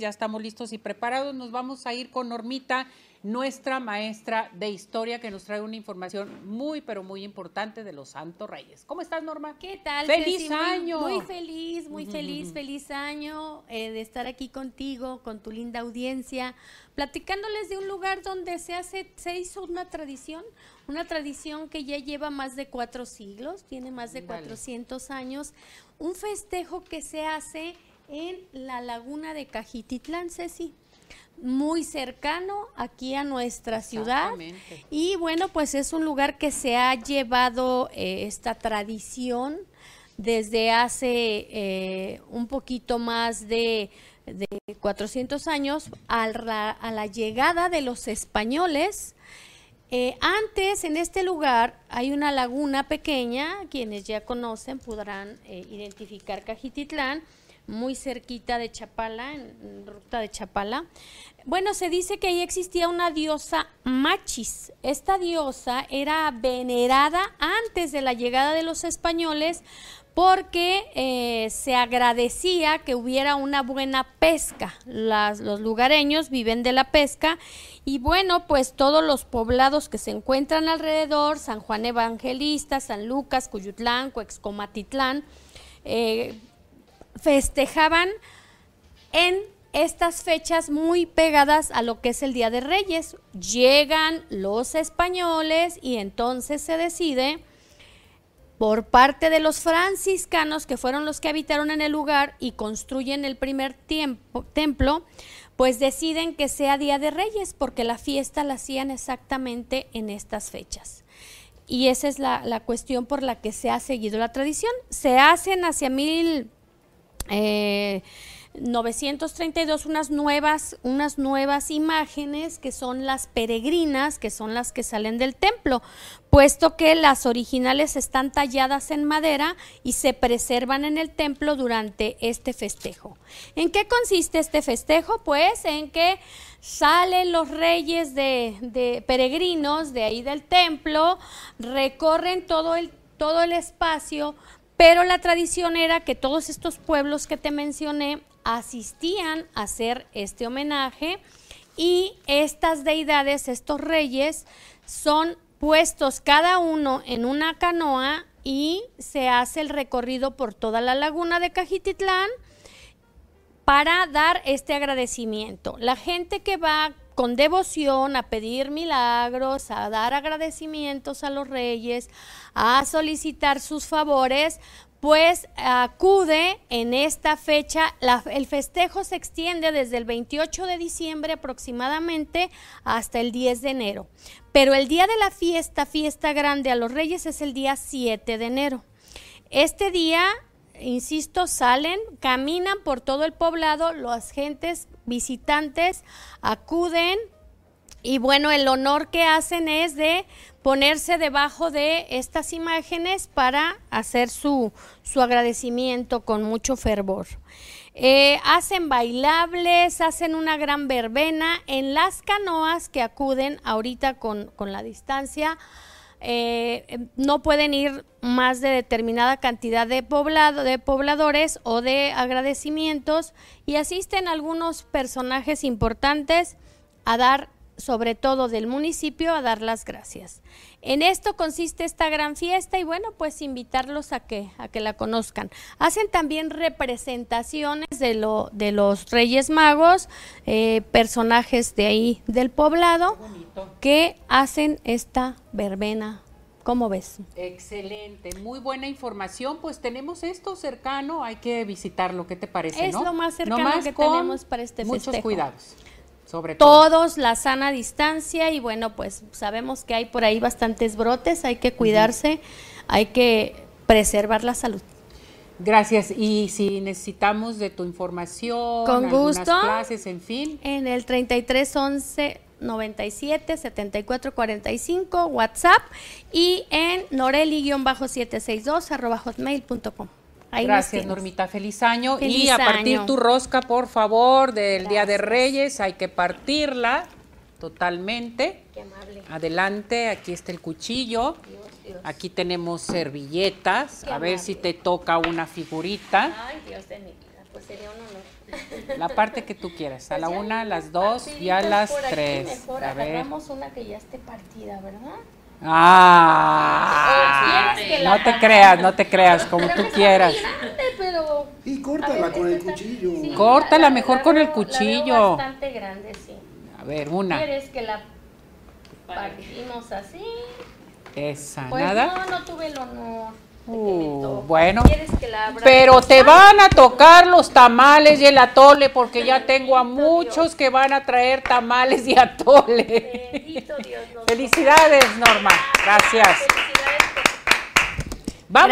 Ya estamos listos y preparados. Nos vamos a ir con Normita, nuestra maestra de historia, que nos trae una información muy, pero muy importante de los Santos Reyes. ¿Cómo estás, Norma? ¿Qué tal? ¡Feliz año! Muy, feliz, muy feliz, feliz año eh, de estar aquí contigo, con tu linda audiencia, platicándoles de un lugar donde se hace, se hizo una tradición, una tradición que ya lleva más de cuatro siglos, tiene más de 400 años, un festejo que se hace en la laguna de Cajititlán, Ceci muy cercano aquí a nuestra ciudad. Y bueno pues es un lugar que se ha llevado eh, esta tradición desde hace eh, un poquito más de, 400 años a la, llegada de los españoles. Eh, antes en este lugar hay una laguna pequeña quienes ya conocen podrán identificar Cajititlán muy cerquita de Chapala, en, ruta de Chapala. Bueno, se dice que ahí existía una diosa Machis. Esta diosa era venerada antes de la llegada de los españoles porque eh, se agradecía que hubiera una buena pesca. los lugareños viven de la pesca y bueno, pues todos los poblados que se encuentran alrededor, San Juan Evangelista, San Lucas, Cuyutlán, Coexcomatitlán, eh, festejaban en estas fechas muy pegadas a lo que es el Día de Reyes. Llegan los españoles y entonces se decide por parte de los franciscanos, que fueron los que habitaron en el lugar y construyen el primer templo, pues deciden que sea Día de Reyes, porque la fiesta la hacían exactamente en estas fechas. Y esa es la, la cuestión por la que se ha seguido la tradición. Se hacen hacia mil eh, 932 unas nuevas, unas nuevas imágenes que son las peregrinas, que son las que salen del templo, puesto que las originales están talladas en madera y se preservan en el templo durante este festejo. ¿En qué consiste este festejo? Pues en que salen los reyes de, de peregrinos de ahí del templo, recorren todo el, todo el espacio, pero la tradición era que todos estos pueblos que te mencioné asistían a hacer este homenaje y estas deidades, estos reyes, son puestos cada uno en una canoa y se hace el recorrido por toda la laguna de Cajititlán para dar este agradecimiento. La gente que va con devoción a pedir milagros, a dar agradecimientos a los reyes, a solicitar sus favores, pues acude en esta fecha, el festejo se extiende desde el 28 de diciembre aproximadamente hasta el 10 de enero, pero el día de la fiesta, fiesta grande a los reyes es el día 7 de enero. Este día insisto, salen, caminan por todo el poblado, los gentes visitantes acuden y bueno, el honor que hacen es de ponerse debajo de estas imágenes para hacer su, su agradecimiento con mucho fervor. Eh, hacen bailables, hacen una gran verbena en las canoas que acuden ahorita con, con la distancia eh, no pueden ir más de determinada cantidad de, poblado, de pobladores o de agradecimientos y asisten algunos personajes importantes a dar sobre todo del municipio, a dar las gracias. En esto consiste esta gran fiesta y bueno, pues invitarlos a que, a que la conozcan. Hacen también representaciones de, lo, de los Reyes Magos, eh, personajes de ahí del poblado, que hacen esta verbena ¿Cómo ves? Excelente, muy buena información. Pues tenemos esto cercano, hay que visitarlo. ¿Qué te parece? Es lo más cercano que tenemos para este muchos cuidados. Sobre todo. Todos la sana distancia y bueno, pues sabemos que hay por ahí bastantes brotes, hay que cuidarse, hay que preservar la salud. Gracias. Y si necesitamos de tu información, con gusto, clases, en fin. En el 3311 97 74 45 WhatsApp y en noreli-762 arroba hotmail.com. Gracias, Normita. Feliz año. y a partir tu rosca, por favor, del Día de Reyes. Hay que partirla totalmente. Qué amable. Adelante, aquí está el cuchillo. Aquí tenemos servilletas. a ver si te toca una figurita. Ay, Dios de mi vida. Pues sería un honor. La parte que tú quieras. A Pues la ya una, a las dos y a las por aquí, tres. Mejor A ver. agarramos una que ya esté partida, ¿verdad? Ah, no te creas, no te creas, como Pero tú está quieras. grande, pero Y córtala ver, con el cuchillo. sí, Córtala la- mejor la con el veo- la veo cuchillo. bastante grande, sí. A ver, una. ¿Quieres que la partimos así? Esa, Pues nada. no, no tuve el honor. Uh, bueno. ¿Quieres que la abra? Pero te van a tocar los tamales y el atole, porque ya tengo a muchos que van a traer tamales y atole. Bendito Dios. nos Felicidades, Norma. Gracias. Vamos.